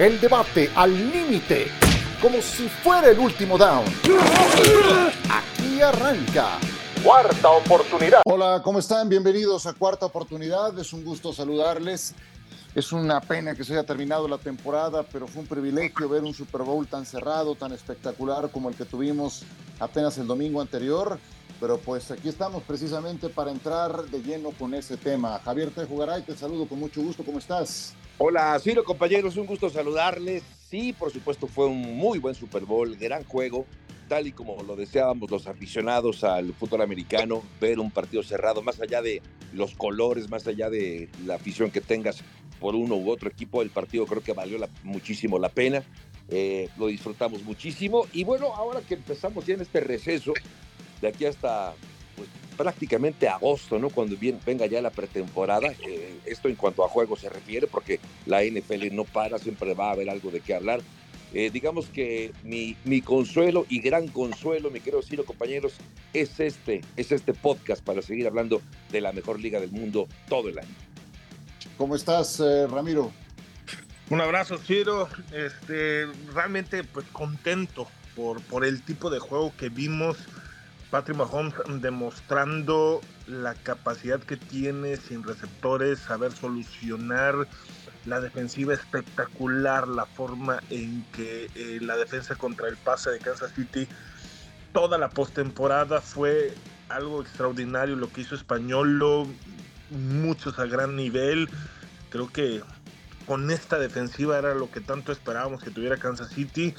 El debate al límite, como si fuera el último down. Aquí arranca. Cuarta oportunidad. Hola, ¿cómo están? Bienvenidos a Cuarta Oportunidad. Es un gusto saludarles. Es una pena que se haya terminado la temporada, pero fue un privilegio ver un Super Bowl tan cerrado, tan espectacular como el que tuvimos apenas el domingo anterior. Pero pues aquí estamos precisamente para entrar de lleno con ese tema. Javier Tejugaray, te saludo con mucho gusto. ¿Cómo estás? Hola, Ciro, compañeros, un gusto saludarles. Sí, por supuesto, fue un muy buen Super Bowl, gran juego, tal y como lo deseábamos los aficionados al fútbol americano, ver un partido cerrado, más allá de los colores, más allá de la afición que tengas por uno u otro equipo, el partido creo que valió muchísimo la pena. Eh, lo disfrutamos muchísimo. Y bueno, ahora que empezamos ya en este receso, de aquí hasta prácticamente agosto, ¿no? Cuando bien, venga ya la pretemporada. Eh, esto en cuanto a juego se refiere, porque la NFL no para, siempre va a haber algo de qué hablar. Eh, digamos que mi, mi, consuelo y gran consuelo, mi querido Ciro, compañeros, es este, es este podcast para seguir hablando de la mejor liga del mundo todo el año. ¿Cómo estás, eh, Ramiro? Un abrazo, Ciro. Este, realmente, pues contento por, por el tipo de juego que vimos Patrick Mahomes demostrando la capacidad que tiene sin receptores, saber solucionar la defensiva espectacular, la forma en que eh, la defensa contra el pase de Kansas City, toda la postemporada fue algo extraordinario lo que hizo Españolo, muchos a gran nivel. Creo que con esta defensiva era lo que tanto esperábamos que tuviera Kansas City.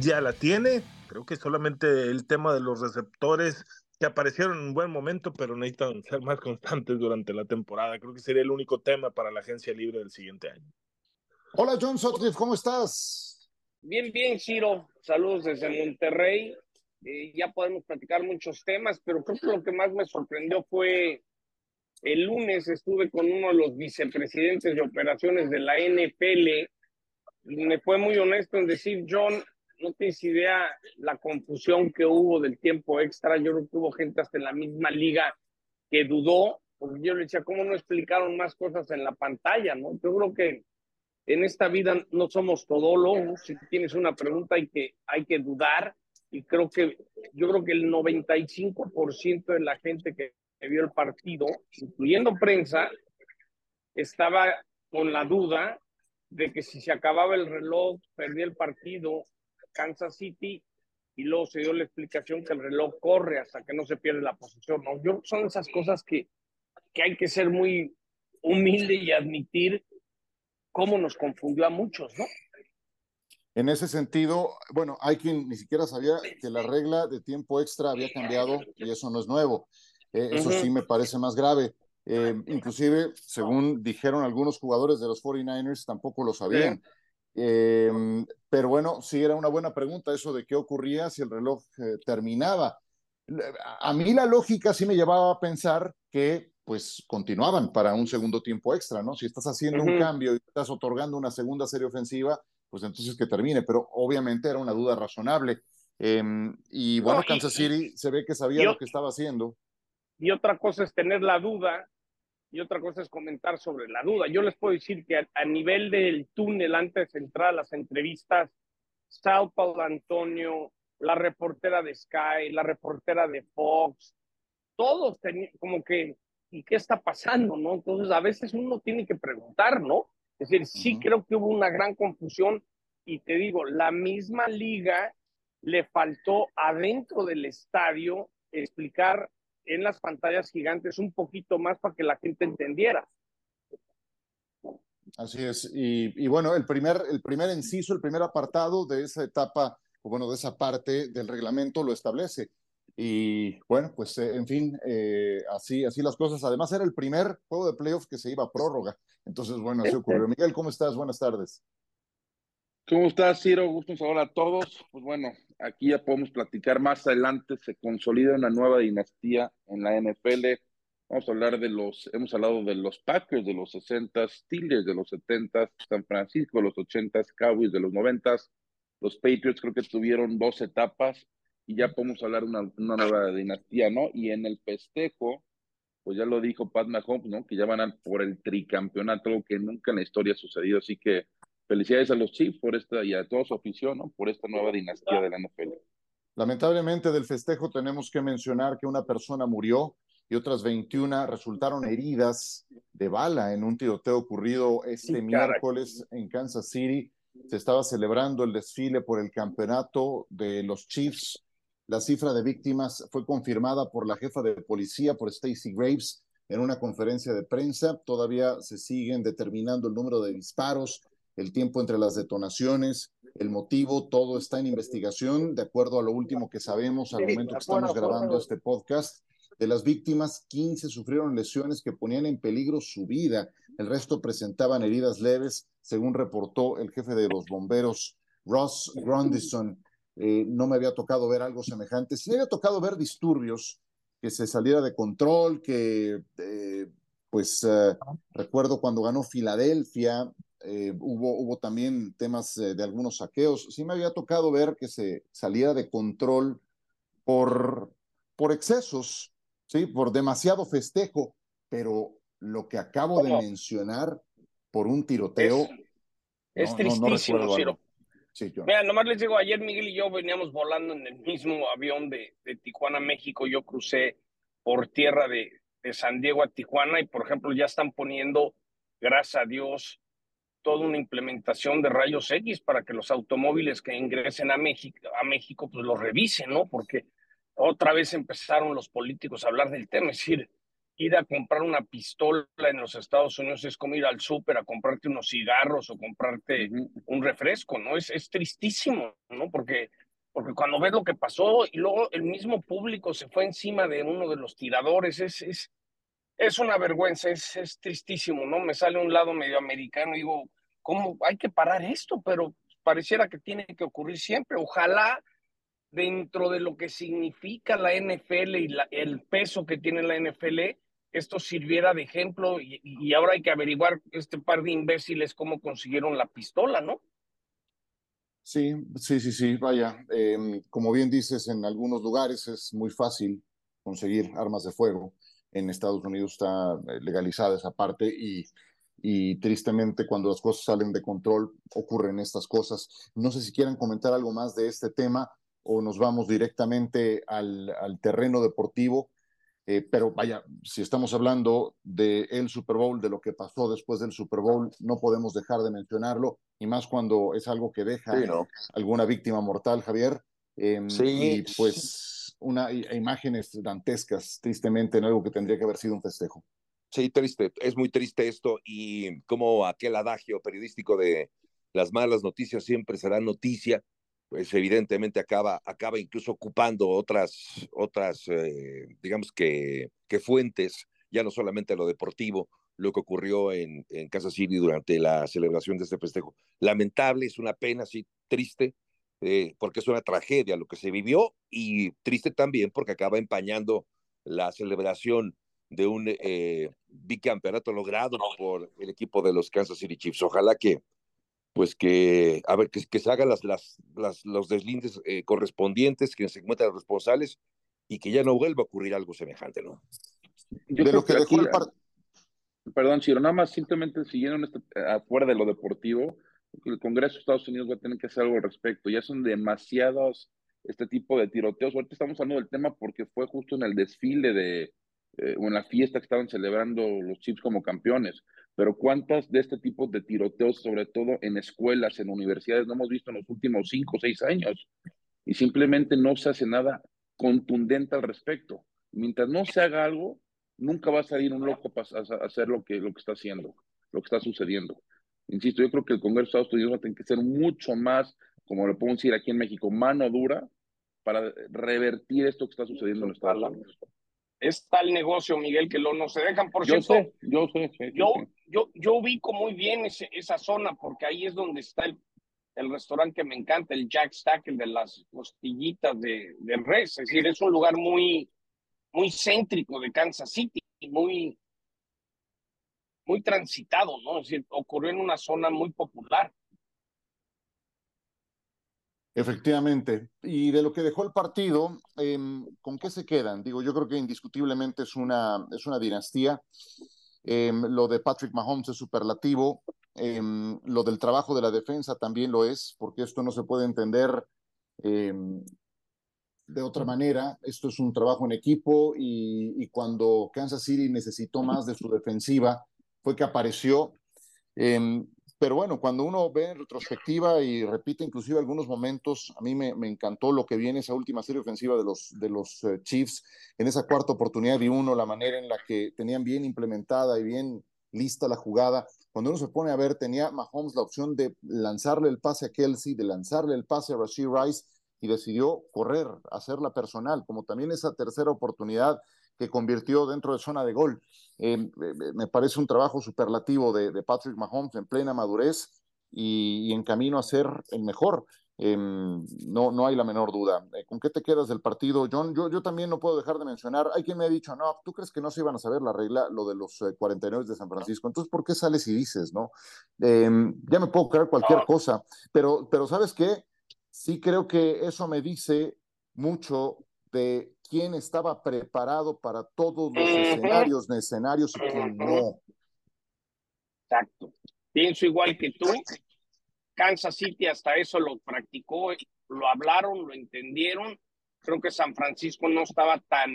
Ya la tiene, Creo que solamente el tema de los receptores que aparecieron en un buen momento, pero necesitan ser más constantes durante la temporada. Creo que sería el único tema para la agencia libre del siguiente año. Hola John Sotcliffe, ¿cómo estás? Bien, bien, Ciro. Saludos desde Monterrey. Eh, ya podemos platicar muchos temas, pero creo que lo que más me sorprendió fue el lunes estuve con uno de los vicepresidentes de operaciones de la NFL. Me fue muy honesto en decir, John, no tienes idea la confusión que hubo del tiempo extra. Yo creo que hubo gente hasta en la misma liga que dudó, porque yo le decía, ¿cómo no explicaron más cosas en la pantalla? ¿no? Yo creo que en esta vida no somos todólogos. Si tienes una pregunta hay que, hay que dudar. Y creo que, yo creo que el 95% de la gente que vio el partido, incluyendo prensa, estaba con la duda de que si se acababa el reloj, perdía el partido Kansas City y luego se dio la explicación que el reloj corre hasta que no se pierde la posición. ¿no? Yo son esas cosas que, que hay que ser muy humilde y admitir cómo nos confundió a muchos, ¿no? En ese sentido, bueno, hay quien ni siquiera sabía que la regla de tiempo extra había cambiado y eso no es nuevo. Eh, eso sí me parece más grave. Eh, inclusive, según dijeron algunos jugadores de los 49ers, tampoco lo sabían. Em, pero bueno, sí era una buena pregunta eso de qué ocurría si el reloj eh, terminaba. A mí la lógica sí me llevaba a pensar que pues continuaban para un segundo tiempo extra, ¿no? Si estás haciendo un cambio y estás otorgando una segunda serie ofensiva, pues entonces que termine, pero obviamente era una duda razonable. Em, y bueno, Kansas City se ve que sabía lo que estaba haciendo. Y otra cosa es tener la duda y otra cosa es comentar sobre la duda. Yo les puedo decir que a, nivel del túnel antes de entrar a las entrevistas, Sao Paulo Antonio, la reportera de Sky, la reportera de Fox, todos tenían como que, ¿y qué está pasando? ¿no? Entonces a veces uno tiene que preguntar, ¿no? Es decir, sí creo que hubo una gran confusión y te digo, la misma liga le faltó adentro del estadio explicar en las pantallas gigantes un poquito más para que la gente entendiera. Así es. Y, bueno, el primer, el primer inciso, el primer apartado de esa etapa, o bueno, de esa parte del reglamento lo establece. Y bueno, pues eh, en fin, eh, así, así las cosas. Además, era el primer juego de playoff que se iba a prórroga. Entonces, bueno, así ocurrió. Miguel, ¿cómo estás? Buenas tardes. ¿Cómo estás, Ciro? Gusto saludar a todos. Pues bueno, aquí ya podemos platicar más adelante. Se consolida una nueva dinastía en la NFL. Vamos a hablar de los, hemos hablado de los Packers de los 60, Steelers de los 70, San Francisco de los 80, Cowboys de los 90. Los Patriots creo que tuvieron dos etapas y ya podemos hablar de una, una nueva dinastía, ¿no? Y en el festejo, pues ya lo dijo Pat Mahomes, ¿no? Que ya van a por el tricampeonato, algo que nunca en la historia ha sucedido. Así que felicidades a los Chiefs por esta y a toda su afición, ¿no? Por esta nueva dinastía de la NFL. Lamentablemente del festejo tenemos que mencionar que una persona murió y otras 21 resultaron heridas de bala en un tiroteo ocurrido este miércoles en Kansas City. Se estaba celebrando el desfile por el campeonato de los Chiefs. La cifra de víctimas fue confirmada por la jefa de policía, por Stacy Graves, en una conferencia de prensa. Todavía se siguen determinando el número de disparos, el tiempo entre las detonaciones, el motivo, todo está en investigación, de acuerdo a lo último que sabemos al momento que estamos grabando este podcast. De las víctimas, 15 sufrieron lesiones que ponían en peligro su vida. El resto presentaban heridas leves, según reportó el jefe de los bomberos, Ross Grandison. Eh, no me había tocado ver algo semejante. Sí me había tocado ver disturbios, que se saliera de control, que eh, pues eh, recuerdo cuando ganó Filadelfia, hubo, hubo también temas de algunos saqueos. Sí me había tocado ver que se saliera de control por, por excesos, ¿sí? por demasiado festejo, pero lo que acabo de mencionar por un tiroteo... Es, tristísimo, Ciro. Mira, nomás les digo, ayer Miguel y yo veníamos volando en el mismo avión de, de Tijuana, México. Yo crucé por tierra de, de, San Diego a Tijuana y, por ejemplo, ya están poniendo, gracias a Dios, toda una implementación de rayos X para que los automóviles que ingresen a México, a México pues los revisen, ¿no? Porque otra vez empezaron los políticos a hablar del tema, es decir, ir a comprar una pistola en los Estados Unidos es como ir al súper a comprarte unos cigarros o comprarte un refresco, ¿no? Es, es tristísimo, ¿no? Porque, porque cuando ves lo que pasó y luego el mismo público se fue encima de uno de los tiradores, es, es, es una vergüenza, es, es tristísimo, ¿no? Me sale un lado medio americano y digo, ¿cómo hay que parar esto? Pero pareciera que tiene que ocurrir siempre. Ojalá dentro de lo que significa la NFL y el peso que tiene la NFL, esto sirviera de ejemplo y, ahora hay que averiguar este par de imbéciles cómo consiguieron la pistola, ¿no? Sí, sí, sí, sí, vaya. Em, como bien dices, en algunos lugares es muy fácil conseguir armas de fuego. En Estados Unidos está eh, legalizada esa parte y, y tristemente cuando las cosas salen de control ocurren estas cosas. No sé si quieran comentar algo más de este tema o nos vamos directamente al, al terreno deportivo. Eh, pero vaya, si estamos hablando del el Super Bowl, de lo que pasó después del Super Bowl, no podemos dejar de mencionarlo, y más cuando es algo que deja alguna víctima mortal, Javier. Em, sí. Y pues una, imágenes dantescas, tristemente, en algo que tendría que haber sido un festejo. Sí, triste, es muy triste esto, y como aquel adagio periodístico de las malas noticias siempre será noticia, pues evidentemente acaba, acaba incluso ocupando otras, otras eh, digamos que, que fuentes, ya no solamente lo deportivo, lo que ocurrió en, en Kansas City durante la celebración de este festejo. Lamentable, es una pena, sí, triste, eh, porque es una tragedia lo que se vivió y triste también porque acaba empañando la celebración de un eh, bicampeonato logrado por el equipo de los Kansas City Chiefs. Ojalá que pues que, a ver, que, que se hagan las, las, las los deslindes eh, correspondientes, que se encuentren responsables y que ya no vuelva a ocurrir algo semejante, ¿no? Yo de lo que, dejó el Perdón, Chiro, nada más simplemente siguiendo este, afuera de lo deportivo, el Congreso de Estados Unidos va a tener que hacer algo al respecto. Ya son demasiados este tipo de tiroteos. Ahorita estamos hablando del tema porque fue justo en el desfile de, eh, o en la fiesta que estaban celebrando los Chiefs como campeones pero ¿cuántas de este tipo de tiroteos, sobre todo en escuelas, en universidades, no hemos visto en los últimos cinco o seis años? Y simplemente no se hace nada contundente al respecto. Mientras no se haga algo, nunca va a salir un loco a hacer lo que, lo que está haciendo, lo que está sucediendo. Insisto, yo creo que el Congreso de Estados Unidos va a tener que ser mucho más, como lo puedo decir aquí en México, mano dura para revertir esto que está sucediendo en Estados Unidos es tal negocio, Miguel, que lo no se dejan. Por yo cierto, yo sé, yo, yo, yo ubico muy bien esa zona porque ahí es donde está el, el restaurante que me encanta, el Jack Stack, el de las costillitas de, de res. Es decir, es un lugar muy, muy céntrico de Kansas City, muy, muy transitado, ¿no? Es decir, ocurrió en una zona muy popular. Efectivamente. Y de lo que dejó el partido, em, ¿con qué se quedan? Digo, yo creo que indiscutiblemente es una, es una dinastía. Em, lo de Patrick Mahomes es superlativo. Em, lo del trabajo de la defensa también lo es, porque esto no se puede entender de otra manera. Esto es un trabajo en equipo y, cuando Kansas City necesitó más de su defensiva, fue que apareció. Em, pero bueno, cuando uno ve en retrospectiva y repite inclusive algunos momentos, a mí me, encantó lo que viene esa última serie ofensiva de los, de los eh, Chiefs. En esa cuarta oportunidad vi uno, la manera en la que tenían bien implementada y bien lista la jugada. Cuando uno se pone a ver, tenía Mahomes la opción de lanzarle el pase a Kelsey, de lanzarle el pase a Rashid Rice y decidió correr, hacerla personal, como también esa tercera oportunidad que convirtió dentro de zona de gol. Eh, me parece un trabajo superlativo de, Patrick Mahomes en plena madurez y, en camino a ser el mejor. Eh, no, no hay la menor duda. Eh, ¿Con qué te quedas del partido, John? Yo, yo también no puedo dejar de mencionar, hay quien me ha dicho, no, ¿tú crees que no se iban a saber la regla, lo de los 49 de San Francisco? Entonces, ¿por qué sales y dices, no? ya me puedo creer cualquier cosa, pero, pero ¿sabes qué? Sí creo que eso me dice mucho de quién estaba preparado para todos los escenarios, escenarios y quién no. Exacto. Pienso igual que tú. Kansas City hasta eso lo practicó, lo hablaron, lo entendieron. Creo que San Francisco no estaba tan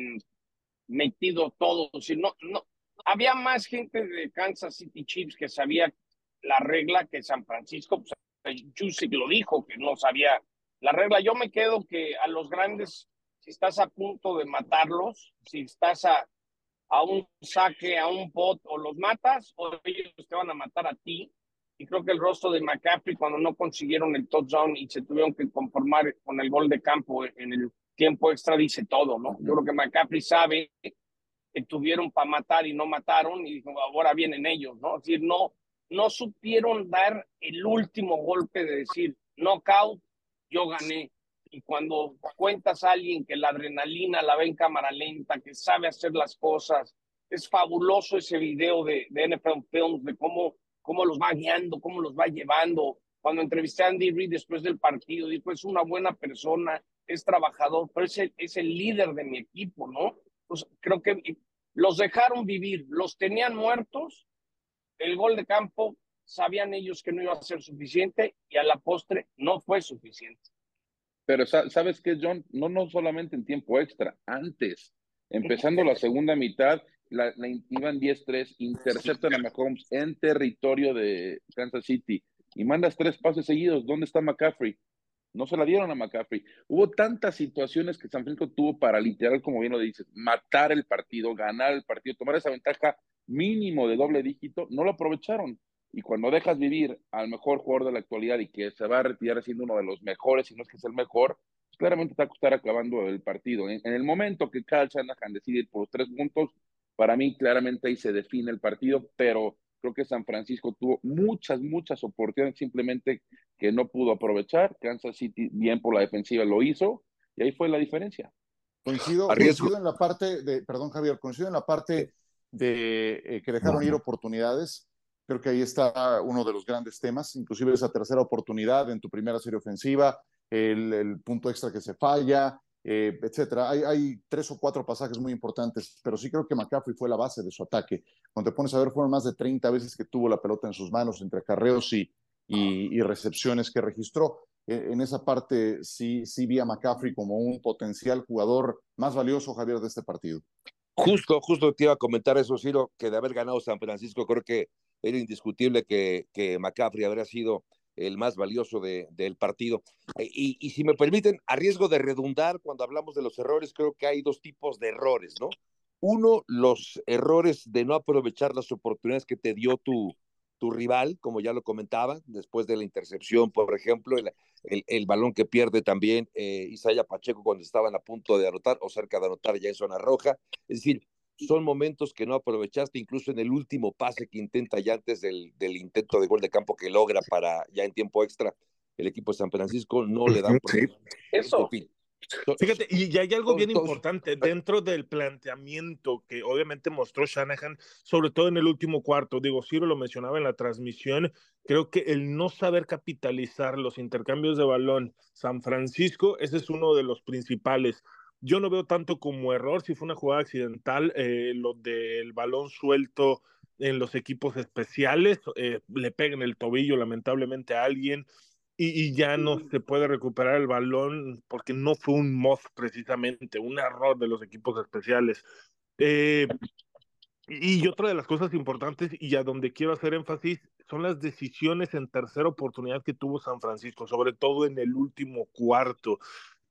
metido todo. no, no, había más gente de Kansas City Chiefs que sabía la regla que San Francisco. Pues, Jusic lo dijo, que no sabía la regla. Yo me quedo que a los grandes si estás a punto de matarlos, si estás a, a un saque, a un pot, o los matas o ellos te van a matar a ti. Y creo que el rostro de McCaffrey cuando no consiguieron el touchdown y se tuvieron que conformar con el gol de campo en el tiempo extra dice todo, ¿no? Yo creo que McCaffrey sabe que tuvieron para matar y no mataron y dijo, ahora vienen ellos, ¿no? Es decir, no, no supieron dar el último golpe de decir, knockout, yo gané y cuando cuentas a alguien que la adrenalina la ve en cámara lenta, que sabe hacer las cosas, es fabuloso ese video de, de NFL Films, de cómo, cómo los va guiando, cómo los va llevando. Cuando entrevisté a Andy Reid después del partido, dijo, es una buena persona, es trabajador, pero es el, es el líder de mi equipo, ¿no? Pues creo que los dejaron vivir, los tenían muertos, el gol de campo, sabían ellos que no iba a ser suficiente y a la postre no fue suficiente. Pero ¿sabes qué, John? No, no solamente en tiempo extra, antes, empezando la segunda mitad, la, iban 10-3, interceptan a Mahomes en territorio de Kansas City y mandas tres pases seguidos. ¿Dónde está McCaffrey? No se la dieron a McCaffrey. Hubo tantas situaciones que San Francisco tuvo para literal, como bien lo dices, matar el partido, ganar el partido, tomar esa ventaja mínimo de doble dígito, no lo aprovecharon. Y cuando dejas vivir al mejor jugador de la actualidad y que se va a retirar siendo uno de los mejores, si no es que es el mejor, pues claramente te va a costar acabando el partido. En, el momento que Kyle Shanahan decide ir por los tres puntos, para mí claramente ahí se define el partido, pero creo que San Francisco tuvo muchas, muchas oportunidades simplemente que no pudo aprovechar. Kansas City, bien por la defensiva, lo hizo y ahí fue la diferencia. Coincido, coincido en la parte de, perdón Javier, coincido en la parte de eh, que dejaron ir oportunidades. Creo que ahí está uno de los grandes temas, inclusive esa tercera oportunidad en tu primera serie ofensiva, el, punto extra que se falla, eh, etcétera. Hay, tres o cuatro pasajes muy importantes, pero sí creo que McCaffrey fue la base de su ataque. Cuando te pones a ver, fueron más de 30 veces que tuvo la pelota en sus manos entre acarreos y, y, recepciones que registró. E, en esa parte sí, sí vi a McCaffrey como un potencial jugador más valioso, Javier, de este partido. Justo, justo te iba a comentar eso, Ciro, que de haber ganado San Francisco, creo que era indiscutible que, que McCaffrey habría sido el más valioso de, del partido. E, y, y, si me permiten, a riesgo de redundar, cuando hablamos de los errores, creo que hay dos tipos de errores, ¿no? Uno, los errores de no aprovechar las oportunidades que te dio tu, tu rival, como ya lo comentaba, después de la intercepción, por ejemplo, el, el, balón que pierde también eh, Isaya Pacheco cuando estaban a punto de anotar o cerca de anotar ya en zona roja. Es decir, son momentos que no aprovechaste, incluso en el último pase que intenta ya antes del, del intento de gol de campo que logra para ya en tiempo extra el equipo de San Francisco, no le dan sí. Eso. Fíjate, y hay algo bien importante dentro del planteamiento que obviamente mostró Shanahan, sobre todo en el último cuarto. Digo, Ciro lo mencionaba en la transmisión, creo que el no saber capitalizar los intercambios de balón San Francisco, ese es uno de los principales. Yo no veo tanto como error, si fue una jugada accidental, eh, lo del balón suelto en los equipos especiales, eh, le peguen el tobillo lamentablemente a alguien y, ya no se puede recuperar el balón porque no fue un moth precisamente, un error de los equipos especiales. Eh, y otra de las cosas importantes y a donde quiero hacer énfasis son las decisiones en tercera oportunidad que tuvo San Francisco, sobre todo en el último cuarto.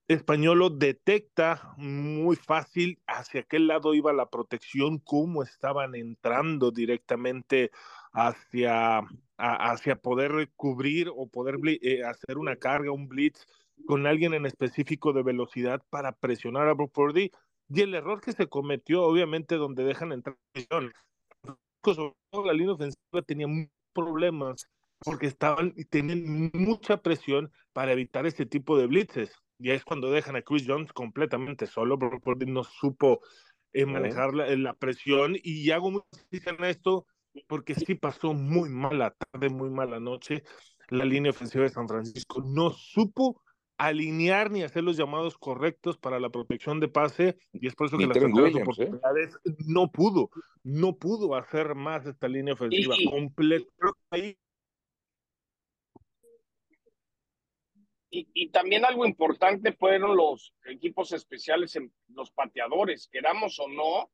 Españolo detecta muy fácil hacia qué lado iba la protección, cómo estaban entrando directamente hacia, hacia poder cubrir o poder eh, hacer una carga, un blitz con alguien en específico de velocidad para presionar a Brock Purdy. Y el error que se cometió, obviamente, donde dejan entrar la línea ofensiva tenía problemas porque estaban y tenían mucha presión para evitar este tipo de blitzes. Y es cuando dejan a Chris Jones completamente solo, porque no supo eh, manejar la, presión. Y hago mucho en esto porque sí pasó muy mala tarde, muy mala noche. La línea ofensiva de San Francisco no supo alinear ni hacer los llamados correctos para la protección de pase y es por eso que las ¿eh? oportunidades no pudo, no pudo hacer más esta línea ofensiva completa. Y, también algo importante fueron los equipos especiales, en los pateadores, queramos o no,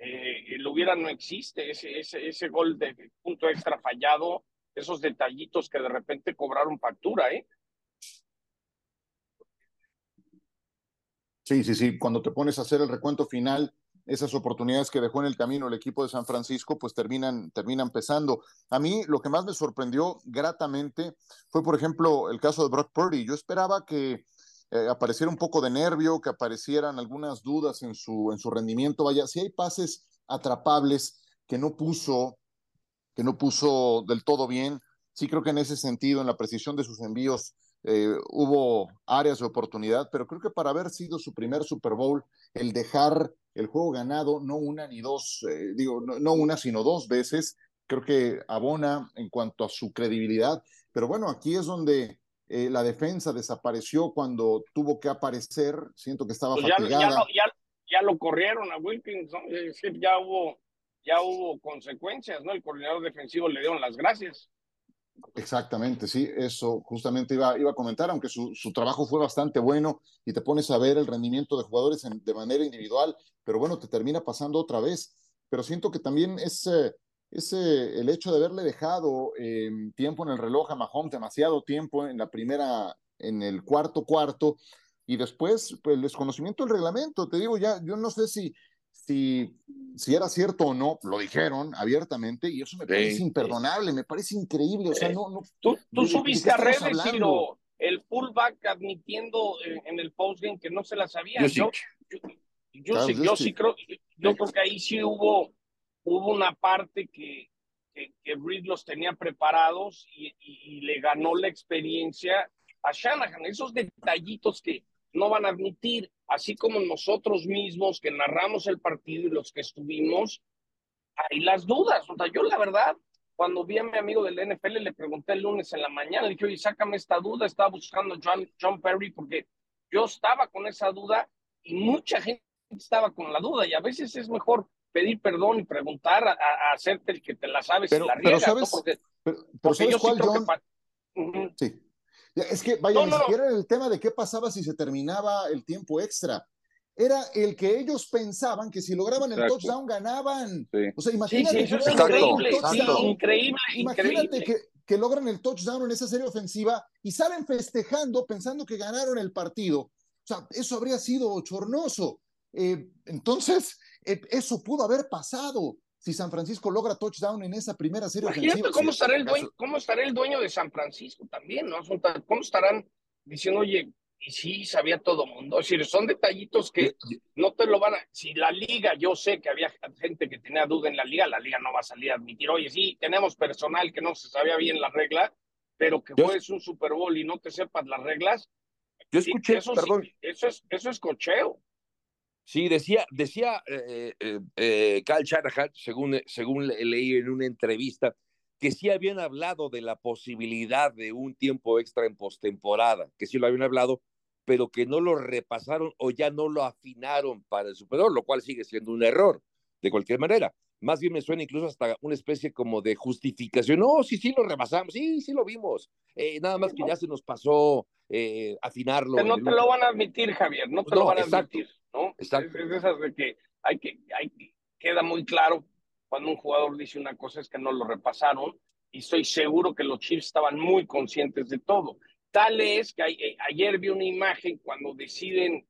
eh, el hubiera no existe, ese, ese, ese gol de punto extra fallado, esos detallitos que de repente cobraron factura, ¿eh? Sí, sí, sí, cuando te pones a hacer el recuento final, esas oportunidades que dejó en el camino el equipo de San Francisco, pues terminan, terminan pesando. A mí lo que más me sorprendió gratamente fue, por ejemplo, el caso de Brock Purdy. Yo esperaba que eh, apareciera un poco de nervio, que aparecieran algunas dudas en su, en su rendimiento. Vaya, si hay pases atrapables que no puso, que no puso del todo bien, sí creo que en ese sentido, en la precisión de sus envíos, eh, hubo áreas de oportunidad, pero creo que para haber sido su primer Super Bowl, el dejar el juego ganado, no una ni dos, eh, digo, no, una, sino dos veces, creo que abona en cuanto a su credibilidad. Pero bueno, aquí es donde eh, la defensa desapareció cuando tuvo que aparecer. Siento que estaba pues fatigada. Ya, lo, corrieron a Wilkins, ya hubo, ya hubo consecuencias, ¿no? El coordinador defensivo le dieron las gracias. Exactamente, sí, eso justamente iba, iba a comentar, aunque su, su, trabajo fue bastante bueno y te pones a ver el rendimiento de jugadores de manera individual, pero bueno, te termina pasando otra vez. Pero siento que también es, es el hecho de haberle dejado em, tiempo en el reloj a Mahomes, demasiado tiempo en la primera, en el cuarto cuarto, y después pues, el desconocimiento del reglamento. Te digo, ya, yo no sé si si, si era cierto o no, lo dijeron abiertamente y eso me parece imperdonable, me parece increíble. O sea, no, no, tú, tú subiste a redes, sino el fullback admitiendo en, el postgame que no se la sabía. Yo, yo, sí, yo sí creo, yo creo que ahí sí hubo, hubo una parte que, que, que Reed los tenía preparados y, y, le ganó la experiencia a Shanahan. Esos detallitos que no van a admitir así como nosotros mismos que narramos el partido y los que estuvimos, hay las dudas. O sea, yo la verdad, cuando vi a mi amigo del NFL, le pregunté el lunes en la mañana, le dije, oye, sácame esta duda, estaba buscando John, John Perry porque yo estaba con esa duda y mucha gente estaba con la duda y a veces es mejor pedir perdón y preguntar a, hacerte el que te la sabes pero, la pero sabes, pero, ¿sabes cuál, John? Sí. Es que, vaya, ni siquiera era el tema de qué pasaba si se terminaba el tiempo extra. Era el que ellos pensaban que si lograban el touchdown ganaban. O sea, imagínate. Sí, increíble, increíble, Imagínate Que, que logran el touchdown en esa serie ofensiva y salen festejando pensando que ganaron el partido. O sea, eso habría sido chornoso. Eh, entonces, eh, eso pudo haber pasado si San Francisco logra touchdown en esa primera serie ofensiva. Cómo estará, el dueño, cómo estará el dueño de San Francisco también, ¿no? ¿Cómo estarán diciendo, oye, y sí, sabía todo mundo? Es decir, son detallitos que no te lo van a... Si la liga, yo sé que había gente que tenía duda en la liga, la liga no va a salir a admitir, oye, sí, tenemos personal que no se sabía bien la regla, pero que jueges un Super Bowl y no te sepas las reglas. Yo escuché, eso, perdón. eso, es, eso es cocheo. Sí, decía, decía eh, eh, eh Shanahan, según, según leí en una entrevista, que sí habían hablado de la posibilidad de un tiempo extra en postemporada, que sí lo habían hablado, pero que no lo repasaron o ya no lo afinaron para el Super lo cual sigue siendo un error, de cualquier manera. más bien me suena incluso hasta una especie como de justificación. No, sí, sí lo rebasamos, sí, sí lo vimos. Eh, nada más que ya se nos pasó eh, afinarlo. No te lo van a admitir, Javier, no te lo van a admitir, ¿no? Exacto. Es, esas de que hay que, hay, queda muy claro cuando un jugador dice una cosa es que no lo repasaron y estoy seguro que los Chiefs estaban muy conscientes de todo. Tal es que eh, ayer vi una imagen cuando deciden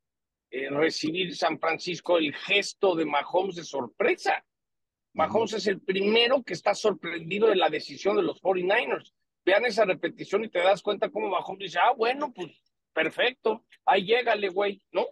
recibir San Francisco el gesto de Mahomes de sorpresa Mahomes es el primero que está sorprendido de la decisión de los 49ers. Vean esa repetición y te das cuenta cómo Mahomes dice, ah, bueno, pues perfecto, ahí llégale, güey, ¿no?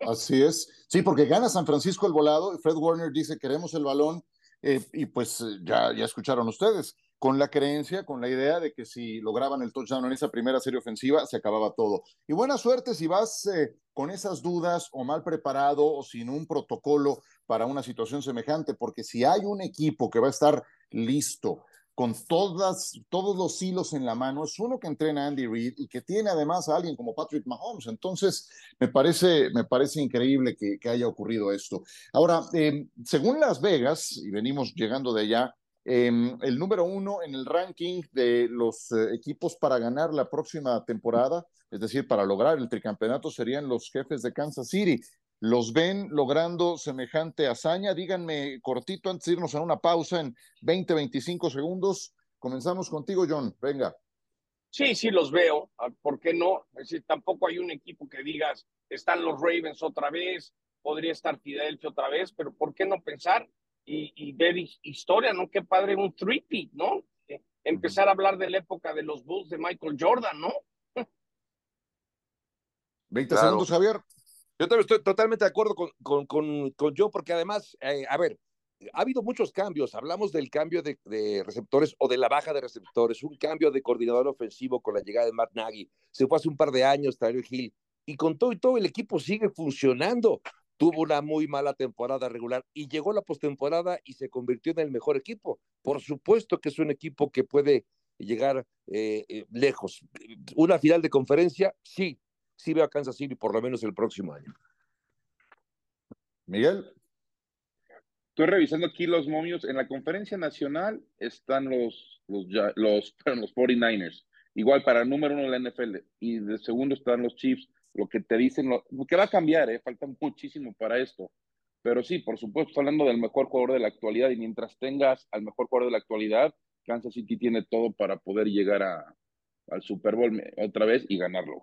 Así es. Sí, porque gana San Francisco el volado Fred Warner dice, queremos el balón, eh, y pues eh, ya, ya escucharon ustedes, con la creencia, con la idea de que si lograban el touchdown en esa primera serie ofensiva, se acababa todo. Y buena suerte si vas eh, con esas dudas o mal preparado o sin un protocolo para una situación semejante, porque si hay un equipo que va a estar listo con todas, todos los hilos en la mano, es uno que entrena Andy Reid y que tiene además a alguien como Patrick Mahomes. Entonces, me parece, me parece increíble que, haya ocurrido esto. Ahora, em, según Las Vegas, y venimos llegando de allá, em, el número uno en el ranking de los eh, equipos para ganar la próxima temporada, es decir, para lograr el tricampeonato, serían los jefes de Kansas City los ven logrando semejante hazaña? Díganme cortito antes de irnos a una pausa en 20, 25 segundos. Comenzamos contigo, John. Venga. Sí, sí los veo. Ah, ¿Por qué no? Es decir, tampoco hay un equipo que digas, están los Ravens otra vez, podría estar Filadelfia otra vez, pero ¿por qué no pensar y, ver historia, no? Qué padre un trippy, ¿no? Eh, empezar a hablar de la época de los Bulls de Michael Jordan, ¿no? 20 segundos, Javier. Yo también estoy totalmente de acuerdo con, con, con, con Joe, porque además, eh, a ver, ha habido muchos cambios. Hablamos del cambio de, de, receptores o de la baja de receptores, un cambio de coordinador ofensivo con la llegada de Matt Nagy. Se fue hace un par de años, Tyler Hill. Y con todo y todo, el equipo sigue funcionando. Tuvo una muy mala temporada regular y llegó la postemporada y se convirtió en el mejor equipo. Por supuesto que es un equipo que puede llegar eh, eh, lejos. Una final de conferencia, sí, sí veo a Kansas City por lo menos el próximo año. Miguel. Estoy revisando aquí los momios. En la conferencia nacional están los, los, los, los 49ers. Igual para el número uno de la NFL. Y de segundo están los Chiefs. Lo que te dicen, lo, que va a cambiar, ¿eh? falta muchísimo para esto. Pero sí, por supuesto, hablando del mejor jugador de la actualidad. Y mientras tengas al mejor jugador de la actualidad, Kansas City tiene todo para poder llegar a, al Super Bowl otra vez y ganarlo.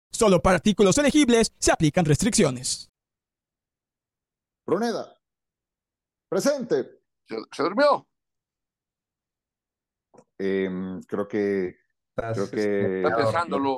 Solo para artículos elegibles se aplican restricciones. Bruneda. Presente. Se, durmió. Em, creo que creo que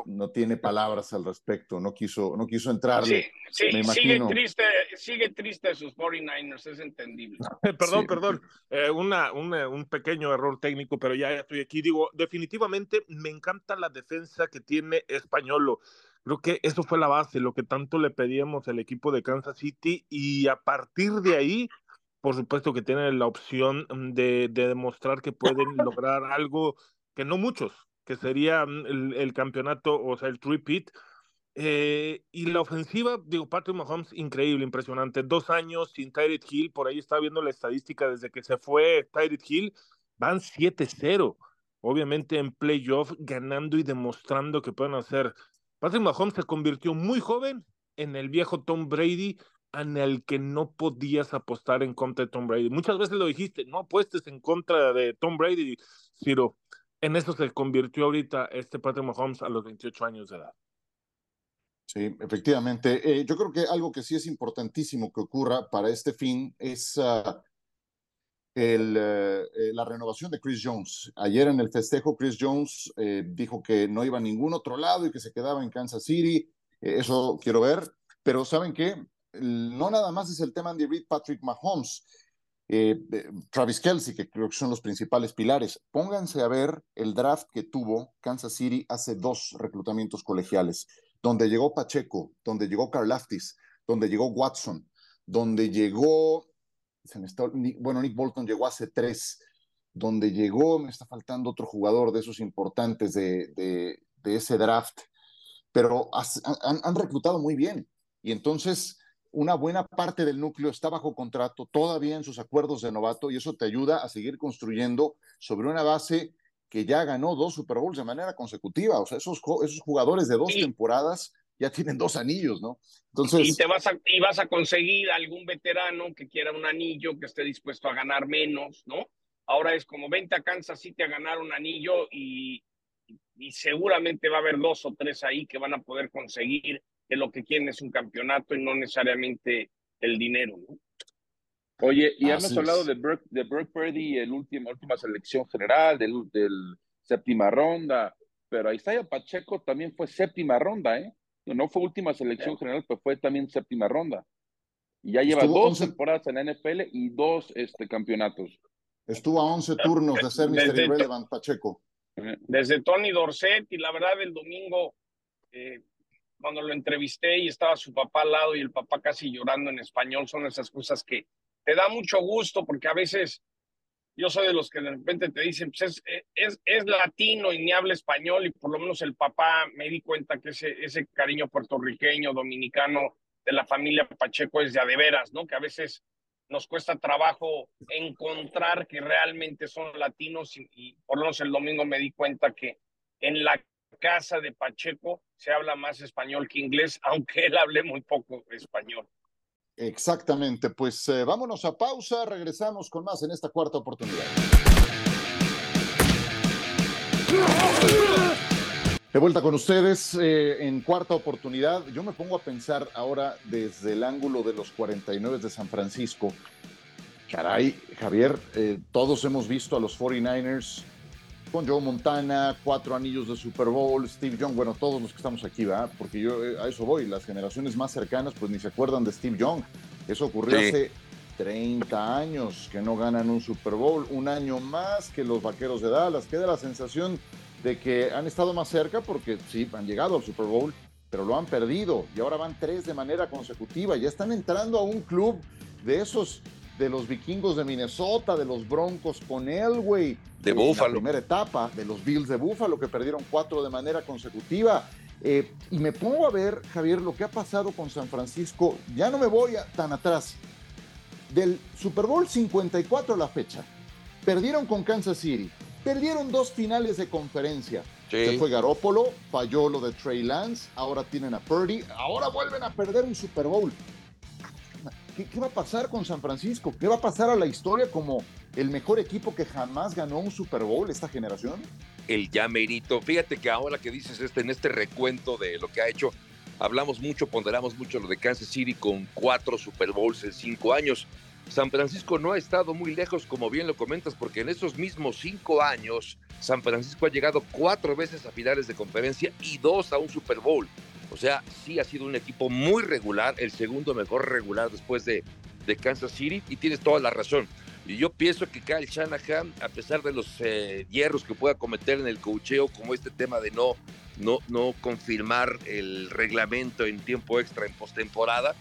no, tiene palabras al respecto, no quiso, no quiso entrarle. Sí, sí sigue triste, sigue triste sus 49ers, es entendible. perdón, perdón, eh, una, un pequeño error técnico, pero ya estoy aquí. Digo, definitivamente me encanta la defensa que tiene Españolo. Creo que eso fue la base, lo que tanto le pedíamos al equipo de Kansas City y a partir de ahí, por supuesto que tienen la opción mm, de, demostrar que pueden lograr algo que no muchos, que sería mm, el, campeonato, o sea, el three-pit. Eh, y la ofensiva, digo, Patrick Mahomes, increíble, impresionante. Dos años sin Tyreek Hill, por ahí estaba viendo la estadística desde que se fue Tyreek Hill, van 7-0. Obviamente en playoff, ganando y demostrando que pueden hacer Patrick Mahomes se convirtió muy joven en el viejo Tom Brady en el que no podías apostar en contra de Tom Brady. Muchas veces lo dijiste, no apuestes en contra de Tom Brady. Ciro, en eso se convirtió ahorita este Patrick Mahomes a los 28 años de edad. Sí, efectivamente. Eh, yo creo que algo que sí es importantísimo que ocurra para este fin es ah, eh, eh, la renovación de Chris Jones. Ayer en el festejo, Chris Jones dijo que no iba a ningún otro lado y que se quedaba en Kansas City. eso quiero ver. Pero ¿saben qué? No nada más es el tema de Reed, Patrick Mahomes. Travis Kelsey, que creo que son los principales pilares. Pónganse a ver el draft que tuvo Kansas City hace dos reclutamientos colegiales donde llegó Pacheco, donde llegó Karlaftis, donde llegó Watson, donde llegó, bueno, Nick Bolton llegó hace tres, donde llegó, me está faltando otro jugador de esos importantes de, de, ese draft, pero han, han, reclutado muy bien. Y entonces una buena parte del núcleo está bajo contrato todavía en sus acuerdos de novato y eso te ayuda a seguir construyendo sobre una base que ya ganó dos Super Bowls de manera consecutiva. O sea, esos, esos jugadores de dos temporadas ya tienen dos anillos, ¿no? Entonces. Y, te vas a, y vas a conseguir algún veterano que quiera un anillo, que esté dispuesto a ganar menos, ¿no? Ahora es como vente a Kansas City a ganar un anillo y, y seguramente va a haber dos o tres ahí que van a poder conseguir que lo que quieren es un campeonato y no necesariamente el dinero, ¿no? Oye, y hemos hablado de Brock, de Purdy, el último, última selección general, del, del séptima ronda, pero Isaiah Pacheco también fue séptima ronda, ¿eh? No fue última selección general, pero fue también séptima ronda. Y ya lleva dos temporadas en la NFL y dos este, campeonatos. Estuvo a 11 turnos de ser Mr. Irrelevant Pacheco. Desde Tony Dorset, y la verdad, el domingo, eh, cuando lo entrevisté y estaba su papá al lado y el papá casi llorando en español, son esas cosas que, te da mucho gusto porque a veces yo soy de los que de repente te dicen, pues es, es, es, latino y ni habla español y por lo menos el papá me di cuenta que ese, ese cariño puertorriqueño, dominicano de la familia Pacheco es ya de veras, ¿no? Que a veces nos cuesta trabajo encontrar que realmente son latinos y, y por lo menos el domingo me di cuenta que en la casa de Pacheco se habla más español que inglés, aunque él hable muy poco español. Exactamente, pues eh, vámonos a pausa, regresamos con más en esta cuarta oportunidad. De vuelta con ustedes eh, en cuarta oportunidad. Yo me pongo a pensar ahora desde el ángulo de los 49 de San Francisco. Caray, Javier, eh, todos hemos visto a los 49ers con Joe Montana, cuatro anillos de Super Bowl, Steve Young, bueno, todos los que estamos aquí, ¿verdad? Porque yo eh, a eso voy, las generaciones más cercanas pues ni se acuerdan de Steve Young. Eso ocurrió hace 30 años que no ganan un Super Bowl, un año más que los Vaqueros de Dallas. Queda la sensación de que han estado más cerca porque sí, han llegado al Super Bowl, pero lo han perdido y ahora van tres de manera consecutiva. Ya están entrando a un club de esos de los vikingos de Minnesota, de los Broncos con Elway. De Buffalo. La primera etapa, de los Bills de Buffalo, que perdieron cuatro de manera consecutiva. Eh, y me pongo a ver, Javier, lo que ha pasado con San Francisco. Ya no me voy tan atrás. Del Super Bowl 54 a la fecha, perdieron con Kansas City, perdieron dos finales de conferencia. Se fue Garópolo, falló lo de Trey Lance, ahora tienen a Purdy, ahora vuelven a perder un Super Bowl. ¿Qué, va a pasar con San Francisco? ¿Qué va a pasar a la historia como el mejor equipo que jamás ganó un Super Bowl esta generación? El llamerito. Fíjate que ahora que dices este, en este recuento de lo que ha hecho, hablamos mucho, ponderamos mucho lo de Kansas City con cuatro Super Bowls en cinco años. San Francisco no ha estado muy lejos, como bien lo comentas, porque en esos mismos cinco años, San Francisco ha llegado cuatro veces a finales de conferencia y dos a un Super Bowl. O sea, sí ha sido un equipo muy regular, el segundo mejor regular después de, de Kansas City, y tienes toda la razón. Y yo pienso que Kyle Shanahan, a pesar de los eh, hierros que pueda cometer en el cocheo, como este tema de no, no, no confirmar el reglamento en tiempo extra en postemporada,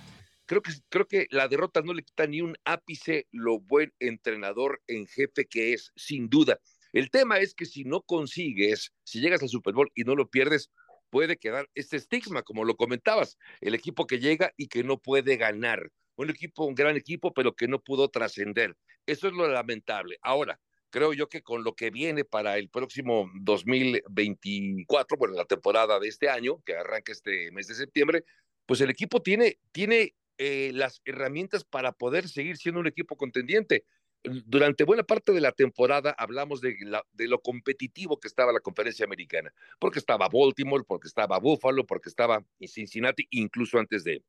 creo que, creo que la derrota no le quita ni un ápice lo buen entrenador en jefe que es, sin duda. El tema es que si no consigues, si llegas al Super Bowl y no lo pierdes, puede quedar este estigma, como lo comentabas, el equipo que llega y que no puede ganar. Un equipo, un gran equipo, pero que no pudo trascender. Eso es lo lamentable. Ahora, creo yo que con lo que viene para el próximo 2024, bueno, la temporada de este año, que arranca este mes de septiembre, pues el equipo tiene, tiene eh, las herramientas para poder seguir siendo un equipo contendiente. Durante buena parte de la temporada hablamos de, lo competitivo que estaba la conferencia americana, porque estaba Baltimore, porque estaba Buffalo, porque estaba Cincinnati, incluso antes de,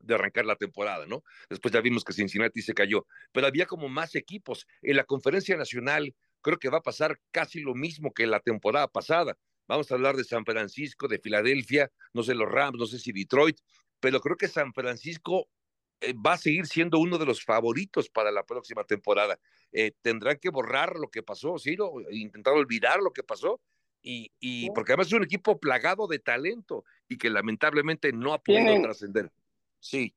de arrancar la temporada, ¿no? Después ya vimos que Cincinnati se cayó, pero había como más equipos. En la conferencia nacional creo que va a pasar casi lo mismo que la temporada pasada. Vamos a hablar de San Francisco, de Filadelfia, no sé los Rams, no sé si Detroit, pero creo que San Francisco va a seguir siendo uno de los favoritos para la próxima temporada. Eh, tendrán que borrar lo que pasó, Ciro, intentar olvidar lo que pasó, y, y porque además es un equipo plagado de talento y que lamentablemente no ha podido trascender. Sí.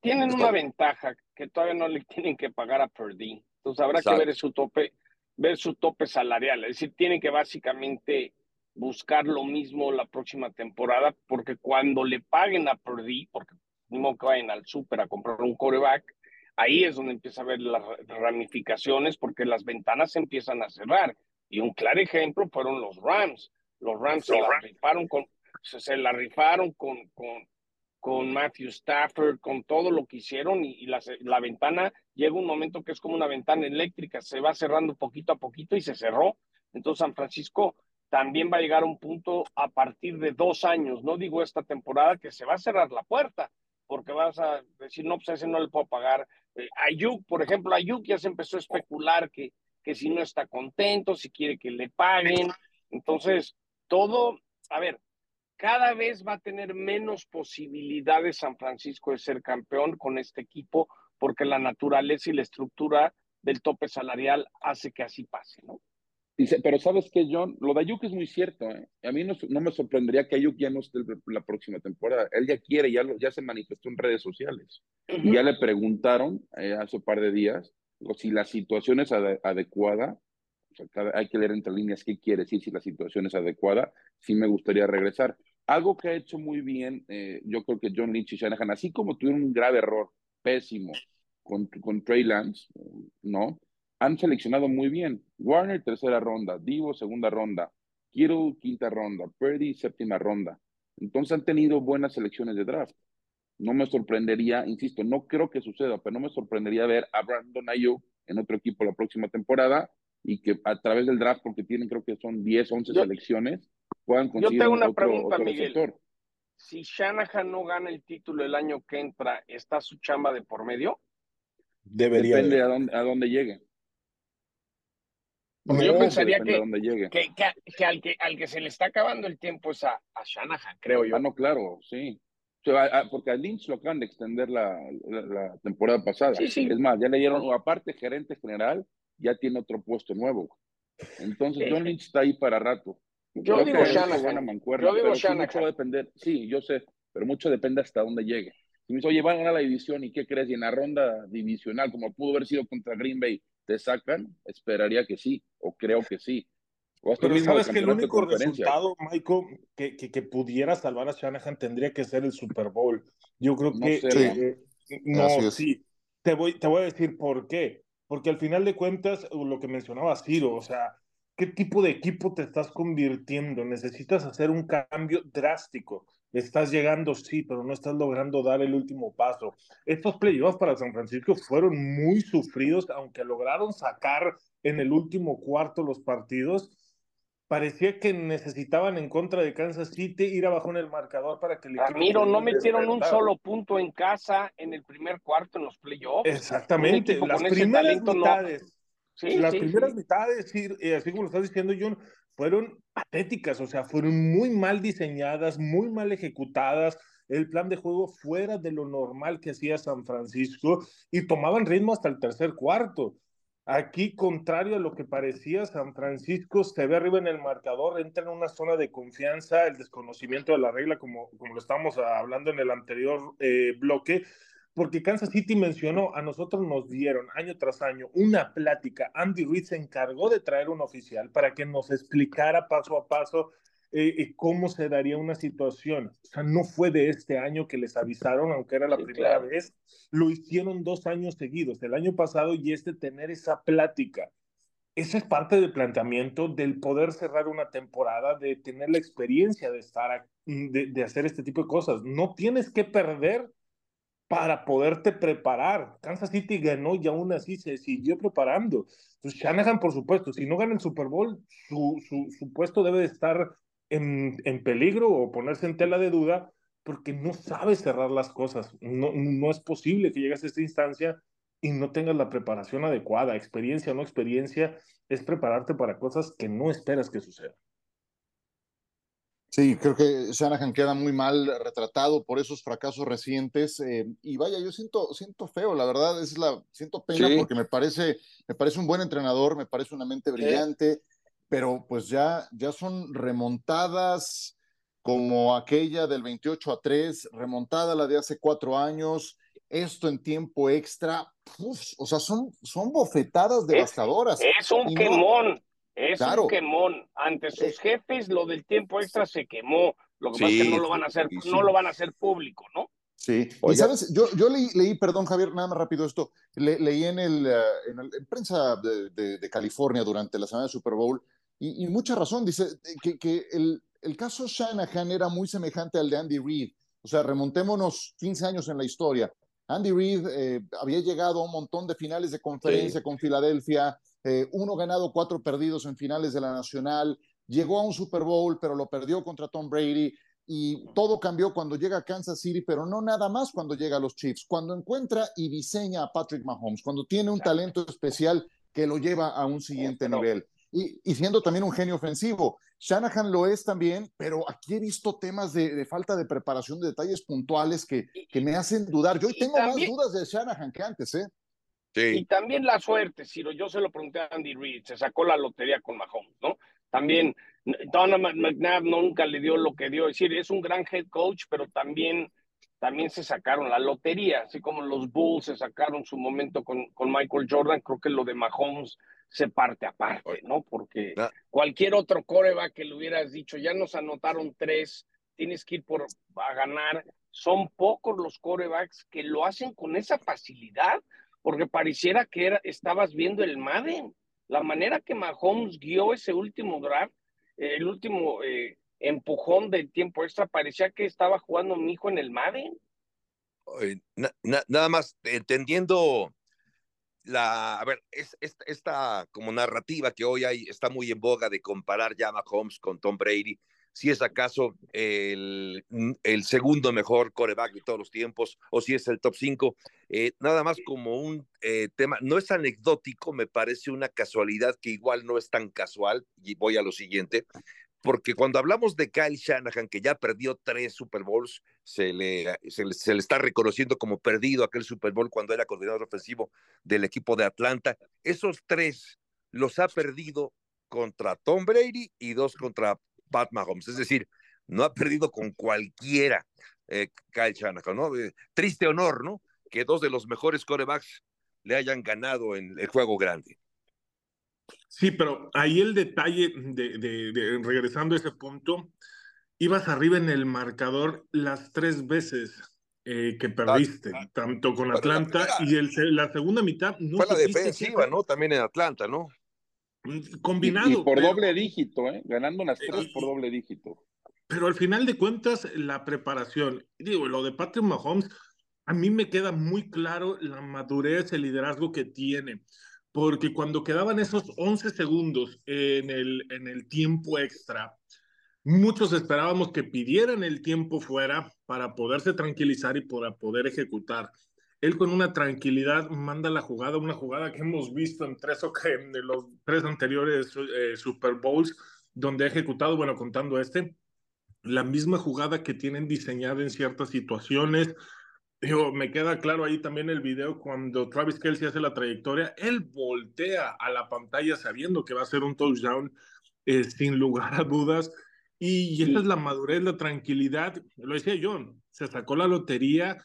Tienen una ventaja que todavía no le tienen que pagar a Purdy. Entonces habrá que ver su tope, ver su tope salarial. Es decir, tienen que básicamente buscar lo mismo la próxima temporada, porque cuando le paguen a Purdy, porque no que vayan al súper a comprar un coreback, ahí es donde empieza a ver las ramificaciones, porque las ventanas se empiezan a cerrar. Y un claro ejemplo fueron los Rams. Los Rams se la rifaron con, se la rifaron con, con, con Matthew Stafford, con todo lo que hicieron y, la, ventana llega un momento que es como una ventana eléctrica, se va cerrando poquito a poquito y se cerró. Entonces San Francisco también va a llegar a un punto a partir de dos años, no digo esta temporada, que se va a cerrar la puerta, porque vas a decir, no, pues a ese no le puedo pagar. Eh, Ayuk, por ejemplo, Ayuk ya se empezó a especular que, que si no está contento, si quiere que le paguen. Entonces, todo, a ver, cada vez va a tener menos posibilidades San Francisco de ser campeón con este equipo, porque la naturaleza y la estructura del tope salarial hace que así pase, ¿no? Dice, pero sabes que John, lo de Ayuk es muy cierto. ¿eh? A mí no, no, me sorprendería que Ayuk ya no esté la próxima temporada. Él ya quiere, ya, lo, ya se manifestó en redes sociales. Y ya le preguntaron eh, hace un par de días si la situación es adecuada hay que leer entre líneas qué quiere decir si la situación es adecuada, sí me gustaría regresar. Algo que ha hecho muy bien, eh, yo creo que John Lynch y Shanahan, así como tuvieron un grave error, pésimo, con, con Trey Lance, ¿no? Han seleccionado muy bien. Warner, tercera ronda, Divo, segunda ronda, Kittle, quinta ronda, Purdy, séptima ronda. Entonces han tenido buenas selecciones de draft. No me sorprendería, insisto, no creo que suceda, pero no me sorprendería ver a Brandon Ayuk en otro equipo la próxima temporada y que a través del draft, porque tienen creo que son 10, 11 selecciones, puedan conseguir Yo tengo una pregunta, Miguel. Si Shanahan no gana el título el año que entra, ¿está su chamba de por medio? Debería. Depende a dónde, a dónde llegue. Yo pensaría que, que, que, al que al que se le está acabando el tiempo es a, a Shanahan, creo yo. Ah, no, claro, sí. porque a Lynch lo acaban de extender la, la, temporada pasada. Sí, sí. Es más, ya le dieron, aparte gerente general, ya tiene otro puesto nuevo. Entonces, John Lynch está ahí para rato. Yo digo Shanahan. Yo digo Shanahan. Mucho depender, sí, yo sé, pero mucho depende hasta dónde llegue. Si me dice, oye, van a ganar la división, ¿y qué crees? Y en la ronda divisional, como pudo haber sido contra Green Bay, ¿te sacan? Esperaría que sí, o creo que sí. pero sabes que el único resultado, Michael, que, que, que, pudiera salvar a Shanahan tendría que ser el Super Bowl. Yo creo que... Eh, no, sí. Te voy, te voy a decir por qué porque al final de cuentas, lo que mencionaba Ciro, o sea, ¿qué tipo de equipo te estás convirtiendo? Necesitas hacer un cambio drástico. Estás llegando, sí, pero no estás logrando dar el último paso. Estos playoffs para San Francisco fueron muy sufridos, aunque lograron sacar en el último cuarto los partidos parecía que necesitaban en contra de Kansas City ir abajo en el marcador para que el equipo. no metieron un solo punto en casa en el primer cuarto en los playoffs. Exactamente, las primeras mitades. las primeras mitades, y así como lo estás diciendo, John, fueron patéticas, o sea, fueron muy mal diseñadas, muy mal ejecutadas. El plan de juego fuera de lo normal que hacía San Francisco y tomaban ritmo hasta el tercer cuarto. Aquí, contrario a lo que parecía, San Francisco se ve arriba en el marcador, entra en una zona de confianza, el desconocimiento de la regla, como, como lo estábamos hablando en el anterior eh, bloque, porque Kansas City mencionó, a nosotros nos dieron año tras año una plática. Andy Reid se encargó de traer un oficial para que nos explicara paso a paso eh, cómo se daría una situación. O sea, no fue de este año que les avisaron, aunque era la primera vez, lo hicieron dos años seguidos, el año pasado y este tener esa plática. Esa es parte del planteamiento del poder cerrar una temporada, de tener la experiencia de estar, de, de hacer este tipo de cosas. No tienes que perder para poderte preparar. Kansas City ganó y aún así se siguió preparando. Entonces, Shanahan, por supuesto, si no gana el Super Bowl, su, su, su puesto debe de estar en, en, peligro o ponerse en tela de duda porque no sabe cerrar las cosas. No, no es posible que llegues a esta instancia y no tengas la preparación adecuada. Experiencia o no experiencia es prepararte para cosas que no esperas que sucedan. Sí, creo que Shanahan queda muy mal retratado por esos fracasos recientes. Eh, y vaya, yo siento, siento feo, la verdad, es la, siento pena sí. porque me parece, me parece un buen entrenador, me parece una mente brillante, pero pues ya, ya son remontadas como aquella del 28 a 3, remontada la de hace cuatro años, esto en tiempo extra, uf, o sea, son, son bofetadas devastadoras. Es, es un quemón. No, es claro. un quemón. Ante sus jefes, lo del tiempo extra se quemó. Lo que sí, pasa es que no lo van a hacer, sí. no lo van a hacer público, ¿no? Sí, Oye. y sabes, yo, yo leí, leí, perdón Javier, nada más rápido esto, le, leí en, el, uh, en, el, en prensa de, de, de, California durante la semana de Super Bowl, y, y mucha razón, dice que, que el, el, caso Shanahan era muy semejante al de Andy Reid, o sea, remontémonos 15 años en la historia. Andy Reid eh, había llegado a un montón de finales de conferencia sí. con Filadelfia, eh, uno ganado, cuatro perdidos en finales de la Nacional, llegó a un Super Bowl, pero lo perdió contra Tom Brady, y todo cambió cuando llega a Kansas City, pero no nada más cuando llega a los Chiefs, cuando encuentra y diseña a Patrick Mahomes, cuando tiene un talento especial que lo lleva a un siguiente nivel. Y, y, siendo también un genio ofensivo. Shanahan lo es también, pero aquí he visto temas de, de falta de preparación, de detalles puntuales que, que me hacen dudar. Yo hoy tengo también, más dudas de Shanahan que antes, ¿eh? Sí. Y también la suerte, Ciro, yo se lo pregunté a Andy Reid, se sacó la lotería con Mahomes, ¿no? También Donald McNabb nunca le dio lo que dio, es decir, es un gran head coach, pero también, también se sacaron la lotería, así como los Bulls se sacaron su momento con, con Michael Jordan, creo que lo de Mahomes se parte aparte, ¿no? Porque no. cualquier otro coreback que le hubieras dicho, ya nos anotaron tres, tienes que ir por a ganar, son pocos los corebacks que lo hacen con esa facilidad, porque pareciera que era, estabas viendo el Madden. La manera que Mahomes guió ese último draft, el último eh, empujón del tiempo extra, parecía que estaba jugando mi hijo en el Madden. Na, na, nada más, entendiendo la, a ver, es, es, esta como narrativa que hoy hay, está muy en boga de comparar ya Mahomes con Tom Brady, si es acaso el, el, segundo mejor coreback de todos los tiempos o si es el top 5. Eh, nada más como un eh, tema, no es anecdótico, me parece una casualidad que igual no es tan casual, y voy a lo siguiente, porque cuando hablamos de Kyle Shanahan, que ya perdió tres Super Bowls, se le, se le, se le está reconociendo como perdido aquel Super Bowl cuando era coordinador ofensivo del equipo de Atlanta, esos tres los ha perdido contra Tom Brady y dos contra Pat Mahomes. Es decir, no ha perdido con cualquiera eh, Kyle Shanahan, ¿no? Eh, triste honor, ¿no? Que dos de los mejores corebacks le hayan ganado en el juego grande. Sí, pero ahí el detalle de, de, de, regresando a ese punto, ibas arriba en el marcador las tres veces eh, que perdiste, ah, tanto con Atlanta la, y el, la segunda mitad. No fue la defensiva, ¿no? También en Atlanta, ¿no? Combinado. Y, y por pero, doble dígito, ¿eh? ganando unas tres por doble dígito. Pero al final de cuentas, la preparación, digo, lo de Patrick Mahomes, a mí me queda muy claro la madurez, el liderazgo que tiene. Porque cuando quedaban esos 11 segundos en el, en el tiempo extra, muchos esperábamos que pidieran el tiempo fuera para poderse tranquilizar y para poder ejecutar él con una tranquilidad manda la jugada, una jugada que hemos visto en tres o que en los tres anteriores eh, Super Bowls, donde ha ejecutado, bueno, contando este, la misma jugada que tienen diseñada en ciertas situaciones. Digo, me queda claro ahí también el video cuando Travis Kelsey hace la trayectoria, él voltea a la pantalla sabiendo que va a ser un touchdown eh, sin lugar a dudas. Y esa es la madurez, la tranquilidad. Lo decía John, se sacó la lotería,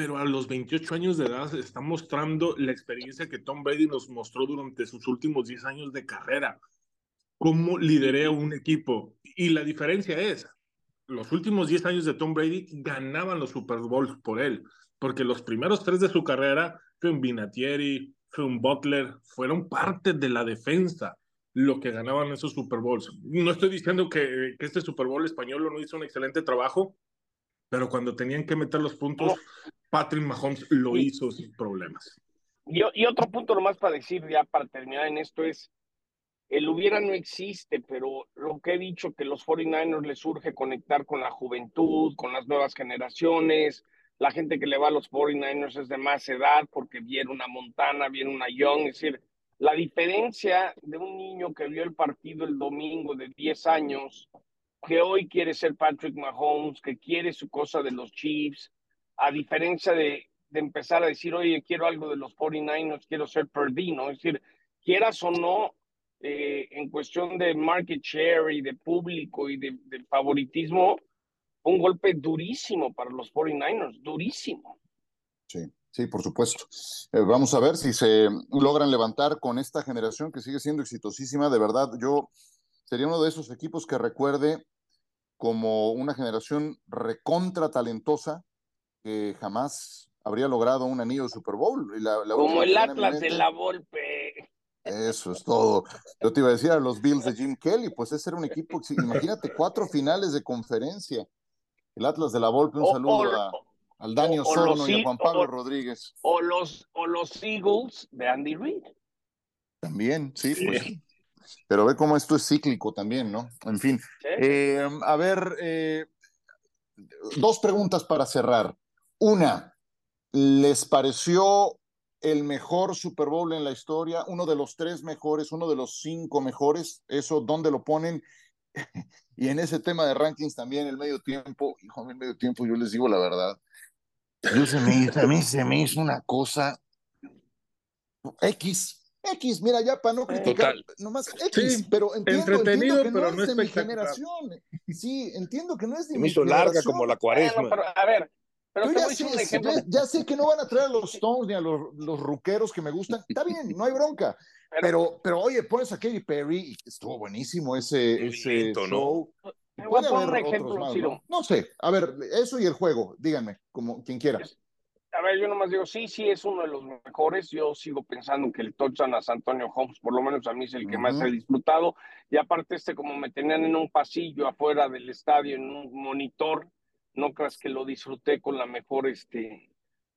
pero a los 28 años de edad está mostrando la experiencia que Tom Brady nos mostró durante sus últimos 10 años de carrera. Cómo lideré a un equipo. Y la diferencia es, los últimos 10 años de Tom Brady ganaban los Super Bowls por él, porque los primeros tres de su carrera fue un Vinatieri, fue un Butler, fueron parte de la defensa lo que ganaban esos Super Bowls. No estoy diciendo que este Super Bowl español no hizo un excelente trabajo, pero cuando tenían que meter los puntos, Patrick Mahomes lo hizo sin problemas. Y, y otro punto nomás para decir ya para terminar en esto es, el hubiera no existe, pero lo que he dicho que los 49ers les surge conectar con la juventud, con las nuevas generaciones, la gente que le va a los 49ers es de más edad porque viene una Montana, viene una Young, es decir, la diferencia de un niño que vio el partido el domingo de 10 años, que hoy quiere ser Patrick Mahomes, que quiere su cosa de los Chiefs, a diferencia de, de empezar a decir, oye, quiero algo de los 49ers, quiero ser Perdino, es decir, quieras o no, eh, en cuestión de market share y de público y de, de favoritismo, un golpe durísimo para los 49ers, durísimo. Sí, sí, por supuesto. Eh, vamos a ver si se logran levantar con esta generación que sigue siendo exitosísima. De verdad, yo sería uno de esos equipos que recuerde como una generación recontra talentosa que jamás habría logrado un anillo de Super Bowl. Y la, la Como el Atlas de la Volpe. Eso es todo. Yo te iba a decir a los Bills de Jim Kelly, pues ese era un equipo, imagínate, cuatro finales de conferencia. El Atlas de la Volpe, un O- saludo o- a, al Dani o- o Osorno los y a Juan Pablo o- Rodríguez. O los, o los Eagles de Andy Reid. También, sí, pues. Pero ve cómo esto es cíclico también, ¿no? En fin. Eh, a ver, eh, dos preguntas para cerrar. Una, ¿les pareció el mejor Super Bowl en la historia? ¿Uno de los tres mejores, uno de los cinco mejores? ¿Eso dónde lo ponen? y en ese tema de rankings también, el medio tiempo, hijo, el medio tiempo, yo les digo la verdad. Yo se me, a mí se me hizo una cosa X. X, mira, ya para no criticar, Total. nomás X, Sí, pero entiendo, entretenido, entiendo que pero no no es de mi generación. Sí, entiendo que no es de Se mi me hizo larga como la Bueno, cuaresma. pero a ver, pero Yo ya sé, un ejemplo. ya, ya sé que no van a traer a los Stones ni a los, los ruqueros que me gustan. Está bien, no hay bronca. Pero, pero oye, pones a Katy Perry y estuvo buenísimo ese, ese ¿no? show. A Puede otros ejemplo, más. ¿no? No sé, a ver, eso y el juego, díganme, como quien quiera. A ver, yo nomás digo, sí, sí, es uno de los mejores. Yo sigo pensando que el touchdown a San Antonio Holmes, por lo menos a mí es el que más he disfrutado. Y aparte, este, como me tenían en un pasillo afuera del estadio, en un monitor, no creas que lo disfruté con la mejor este,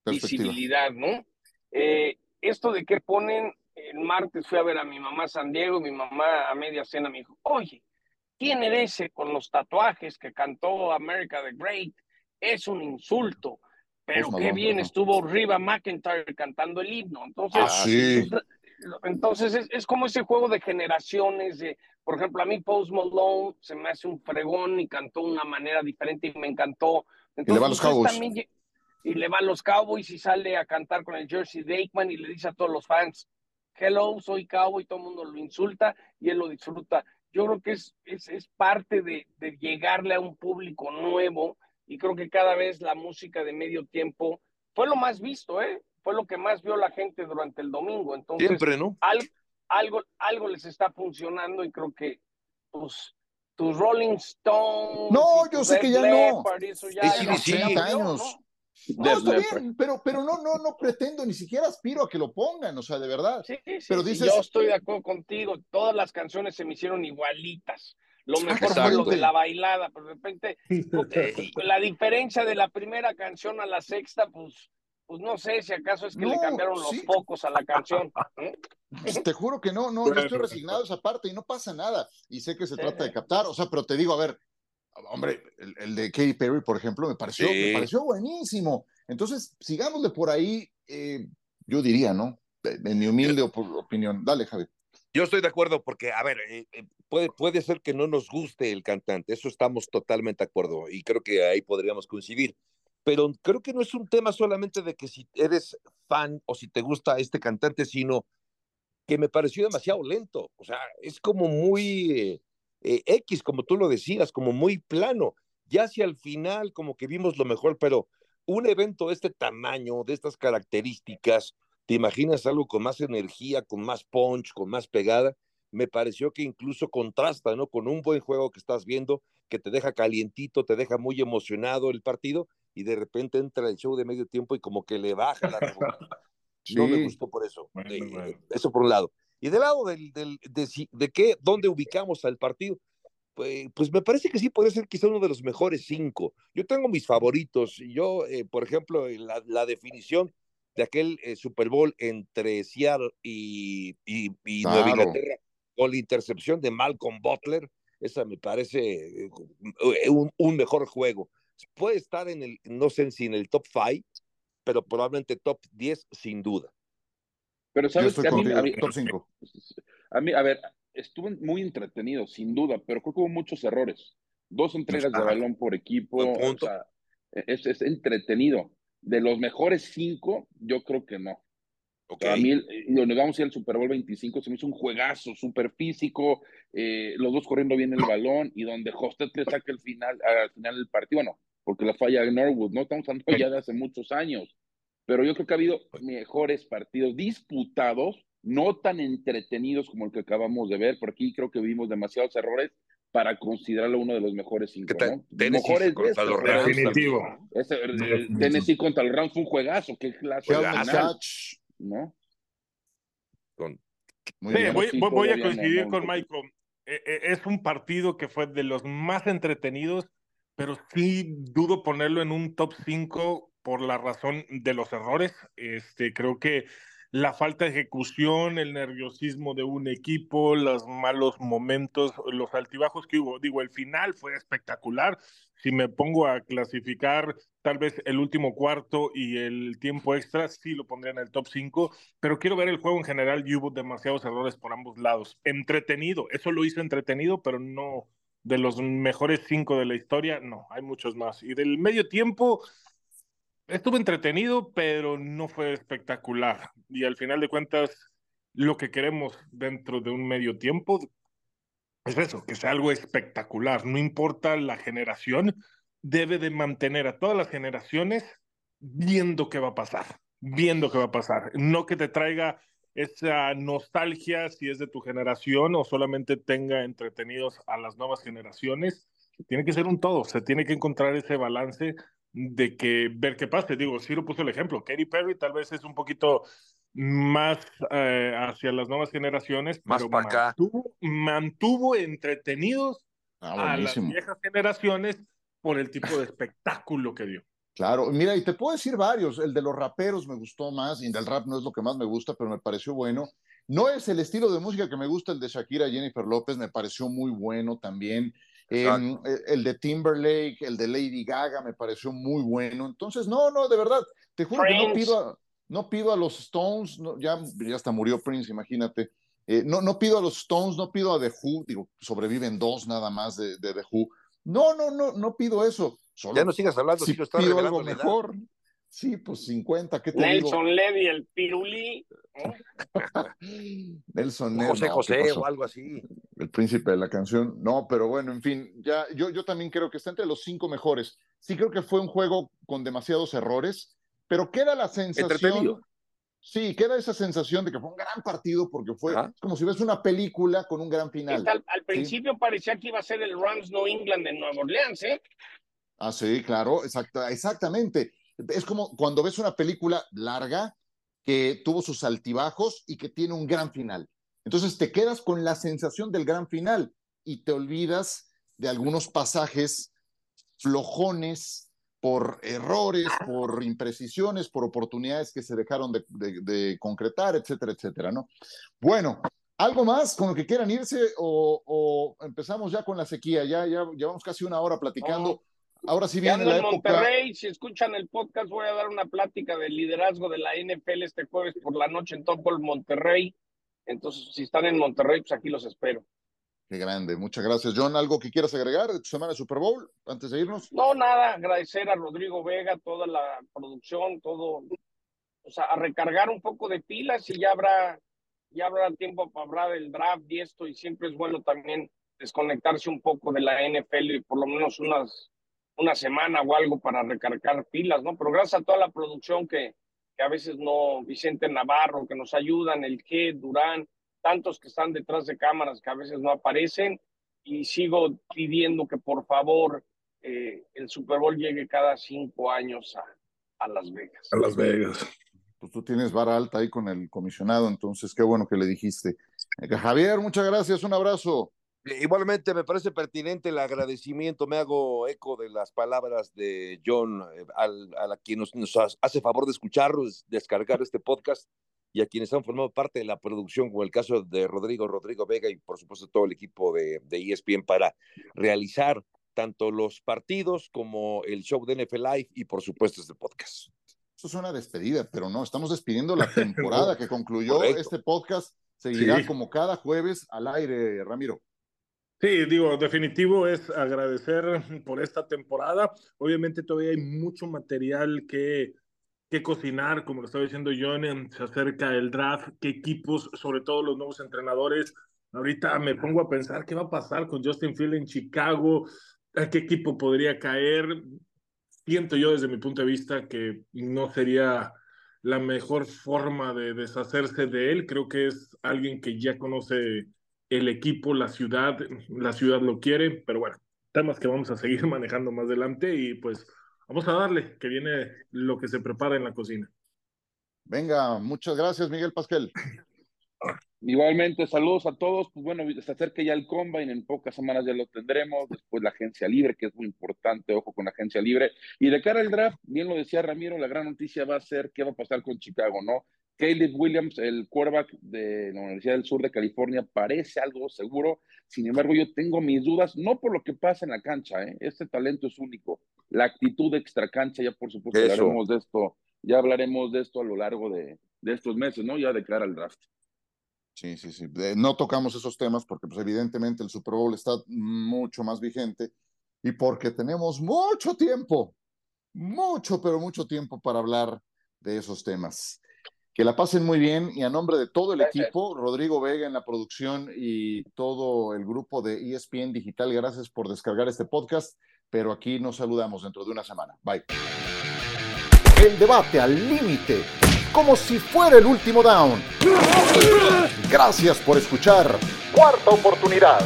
Perspectiva. visibilidad, ¿no? Eh, esto de que ponen, el martes fui a ver a mi mamá a San Diego, mi mamá a media cena me dijo, oye, ¿quién era ese con los tatuajes que cantó America the Great? Es un insulto. Pero qué bien estuvo Riva McIntyre cantando el himno. Entonces, Ah, sí. entonces es, es como ese juego de generaciones. De, por ejemplo, a mí Post Malone se me hace un fregón y cantó de una manera diferente y me encantó. le va a los ustedes Cowboys. también y le va a los Cowboys y sale a cantar con el jersey de Aikman y le dice a todos los fans, hello, soy Cowboy, todo el mundo lo insulta y él lo disfruta. Yo creo que es, es, es parte de, de llegarle a un público nuevo y creo que cada vez la música de medio tiempo fue lo más visto, ¿eh? Fue lo que más vio la gente durante el domingo. Entonces, Siempre, ¿no? al- algo, algo les está funcionando y creo que tus, tus Rolling Stones. No, yo sé que ya no. Leppard, eso ya, sí, sí. murió, años. ¿no? No, está bien, pero, pero no, no, no pretendo, ni siquiera aspiro a que lo pongan, o sea, de verdad. Sí, sí, Pero sí, dices- yo estoy de acuerdo contigo. Todas las canciones se me hicieron igualitas. Lo mejor fue lo de la bailada, pero de repente eh, la diferencia de la primera canción a la sexta, pues, pues no sé si acaso es que le cambiaron los sí. focos a la canción. ¿eh? Te juro que no, no, yo estoy resignado a esa parte y no pasa nada. Y sé que se trata de captar, o sea, pero te digo, a ver, hombre, el, el de Katy Perry, por ejemplo, me pareció, Sí. me pareció buenísimo. Entonces, sigámosle por ahí, eh, yo diría, ¿no? En mi humilde op- opinión. Dale, Javi. Yo estoy de acuerdo porque, a ver, eh, eh, puede, puede ser que no nos guste el cantante, eso estamos totalmente de acuerdo y creo que ahí podríamos coincidir, pero creo que no es un tema solamente de que si eres fan o si te gusta este cantante, sino que me pareció demasiado lento, o sea, es como muy eh, X, como tú lo decías, como muy plano, ya hacia el final como que vimos lo mejor, pero un evento de este tamaño, de estas características, ¿Te imaginas algo con más energía, con más punch, con más pegada? Me pareció que incluso contrasta, ¿no? Con un buen juego que estás viendo, que te deja calientito, te deja muy emocionado el partido, y de repente entra el show de medio tiempo y como que le baja la revolución. No me Sí. gustó por eso. Bueno, Eh, bueno. Eso por un lado. Y del lado del, del, de, de qué, dónde ubicamos al partido, pues, pues, me parece que sí puede ser quizá uno de los mejores cinco. Yo tengo mis favoritos. Yo, eh, por ejemplo, la, definición de aquel eh, Super Bowl entre Seattle y, y, Nueva Inglaterra con la intercepción de Malcolm Butler, esa me parece un, un, mejor juego. Puede estar en el, no sé si en el top five, pero probablemente top 10 sin duda. Pero sabes que a mí, a mí, top 5. A mí, a ver, estuvo muy entretenido, sin duda, pero creo que hubo muchos errores. Dos entregas de balón por equipo. O sea, es, es, entretenido. De los mejores cinco, yo creo que no. Okay. A mí, lo negamos al Super Bowl 25, se me hizo un juegazo, súper físico, eh, los dos corriendo bien el balón y donde Hostet le saca el final, al final del partido, bueno, porque la falla de Norwood, ¿no? Estamos hablando ya de hace muchos años, pero yo creo que ha habido mejores partidos disputados no tan entretenidos como el que acabamos de ver, porque aquí creo que vimos demasiados errores para considerarlo uno de los mejores cinco, ¿no? Mejores contra los Rams. Definitivo. Ese, Tennessee contra los Rams fue un juegazo, qué clase ¿no? Con... voy, a coincidir con Michael. E, e, es un partido que fue de los más entretenidos, pero sí dudo ponerlo en un top 5 por la razón de los errores. Este, creo que la falta de ejecución, el nerviosismo de un equipo, los malos momentos, los altibajos que hubo. Digo, el final fue espectacular. Si me pongo a clasificar tal vez el último cuarto y el tiempo extra, sí lo pondría en el top 5, pero quiero ver el juego en general y hubo demasiados errores por ambos lados. Entretenido, eso lo hizo entretenido, pero no de los mejores cinco de la historia, no, hay muchos más. Y del medio tiempo, estuvo entretenido, pero no fue espectacular. Y al final de cuentas, lo que queremos dentro de un medio tiempo es eso, que sea algo espectacular. No importa la generación, debe de mantener a todas las generaciones viendo qué va a pasar, viendo qué va a pasar. No que te traiga esa nostalgia si es de tu generación o solamente tenga entretenidos a las nuevas generaciones. Tiene que ser un todo, se tiene que encontrar ese balance de que ver qué pasa. Digo, Ciro puso el ejemplo. Katy Perry tal vez es un poquito más eh, hacia las nuevas generaciones, más para acá. Mantuvo, entretenidos ah, a las viejas generaciones por el tipo de espectáculo que dio. Claro, mira, y te puedo decir varios. El de los raperos me gustó más, y del rap no es lo que más me gusta, pero me pareció bueno. No es el estilo de música que me gusta, el de Shakira Jennifer López me pareció muy bueno también. Em, e, el de Timberlake, el de Lady Gaga me pareció muy bueno. Entonces, no, no, de verdad, te juro que no pido, a, no pido a los Stones, ya, ya hasta murió Prince, imagínate. Eh, no, no pido a los Stones, no pido a The Who, digo, sobreviven dos nada más de, de The Who. No, no, no, no pido eso. ya no sigas hablando, si pido algo mejor. Sí, pues 50, ¿qué te Nelson Levy, el pirulí. Nelson Levy. José José o algo así. El príncipe de la canción. No, pero bueno, en fin, ya yo, yo también creo que está entre los cinco mejores. Sí creo que fue un juego con demasiados errores, pero queda la sensación... Sí, queda esa sensación de que fue un gran partido porque fue como si ves una película con un gran final. Al, principio parecía que iba a ser el Rams New England de Nueva Orleans, ¿eh? Ah, sí, claro, exacta, exactamente es como cuando ves una película larga que tuvo sus altibajos y que tiene un gran final. Entonces te quedas con la sensación del gran final y te olvidas de algunos pasajes flojones por errores, por imprecisiones, por oportunidades que se dejaron de, concretar, etcétera, etcétera, ¿no? Bueno, ¿algo más con lo que quieran irse o, empezamos ya con la sequía? Ya, ya llevamos casi una hora platicando. Ahora sí viene la en Monterrey, si escuchan el podcast, voy a dar una plática del liderazgo de la NFL este jueves por la noche en Top Golf Monterrey. Entonces, si están en Monterrey, pues aquí los espero. Qué grande, muchas gracias. John, ¿algo que quieras agregar de tu semana de Super Bowl antes de irnos? No, nada, agradecer a Rodrigo Vega, toda la producción, todo, o sea, a recargar un poco de pilas y ya habrá, ya habrá tiempo para hablar del draft y esto, y siempre es bueno también desconectarse un poco de la NFL y por lo menos unas una semana o algo para recargar pilas, ¿no? Pero gracias a toda la producción que, que a veces no, Vicente Navarro, que nos ayudan, el que, Durán, tantos que están detrás de cámaras que a veces no aparecen, y sigo pidiendo que por favor eh, el Super Bowl llegue cada cinco años a, a Las Vegas. A Las Vegas. Pues tú tienes vara alta ahí con el comisionado, entonces qué bueno que le dijiste. Javier, muchas gracias, un abrazo. Eh, igualmente me parece pertinente el agradecimiento, me hago eco de las palabras de John, eh, a la quien nos, hace favor de escucharnos, descargar este podcast y a quienes han formado parte de la producción, como el caso de Rodrigo, Rodrigo Vega y por supuesto todo el equipo de, de ESPN para realizar tanto los partidos como el show de NFL Live y por supuesto este podcast. Eso es una despedida, pero no, estamos despidiendo la temporada que concluyó este podcast. Seguirá como cada jueves al aire, Ramiro. Sí, digo, definitivo es agradecer por esta temporada. Obviamente todavía hay mucho material que, que cocinar, como lo estaba diciendo John, se acerca el draft, qué equipos, sobre todo los nuevos entrenadores. Ahorita me pongo a pensar qué va a pasar con Justin Field en Chicago, a qué equipo podría caer. Siento yo desde mi punto de vista que no sería la mejor forma de deshacerse de él. Creo que es alguien que ya conoce el equipo, la ciudad, la ciudad lo quiere, pero bueno, temas que vamos a seguir manejando más adelante y pues vamos a darle, que viene lo que se prepara en la cocina. Venga, muchas gracias, Miguel Pasquel. Igualmente, saludos a todos. Pues bueno, se acerca ya el Combine, en pocas semanas ya lo tendremos. Después la agencia libre, que es muy importante, ojo con la agencia libre. Y de cara al draft, bien lo decía Ramiro, la gran noticia va a ser qué va a pasar con Chicago, ¿no? Caleb Williams, el quarterback de la Universidad del Sur de California, parece algo seguro. Sin embargo, yo tengo mis dudas, no por lo que pasa en la cancha, ¿eh? este talento es único. La actitud extra cancha, ya por supuesto hablaremos de esto, ya hablaremos de esto a lo largo de, de estos meses, ¿no? Ya de cara al draft. Sí, sí, sí. No tocamos esos temas porque, pues, evidentemente, el Super Bowl está mucho más vigente y porque tenemos mucho tiempo, mucho, pero mucho tiempo para hablar de esos temas. Que la pasen muy bien y a nombre de todo el equipo, Rodrigo Vega en la producción y todo el grupo de ESPN Digital, gracias por descargar este podcast, pero aquí nos saludamos dentro de una semana. Bye. El debate al límite, como si fuera el último down. Gracias por escuchar. Cuarta oportunidad.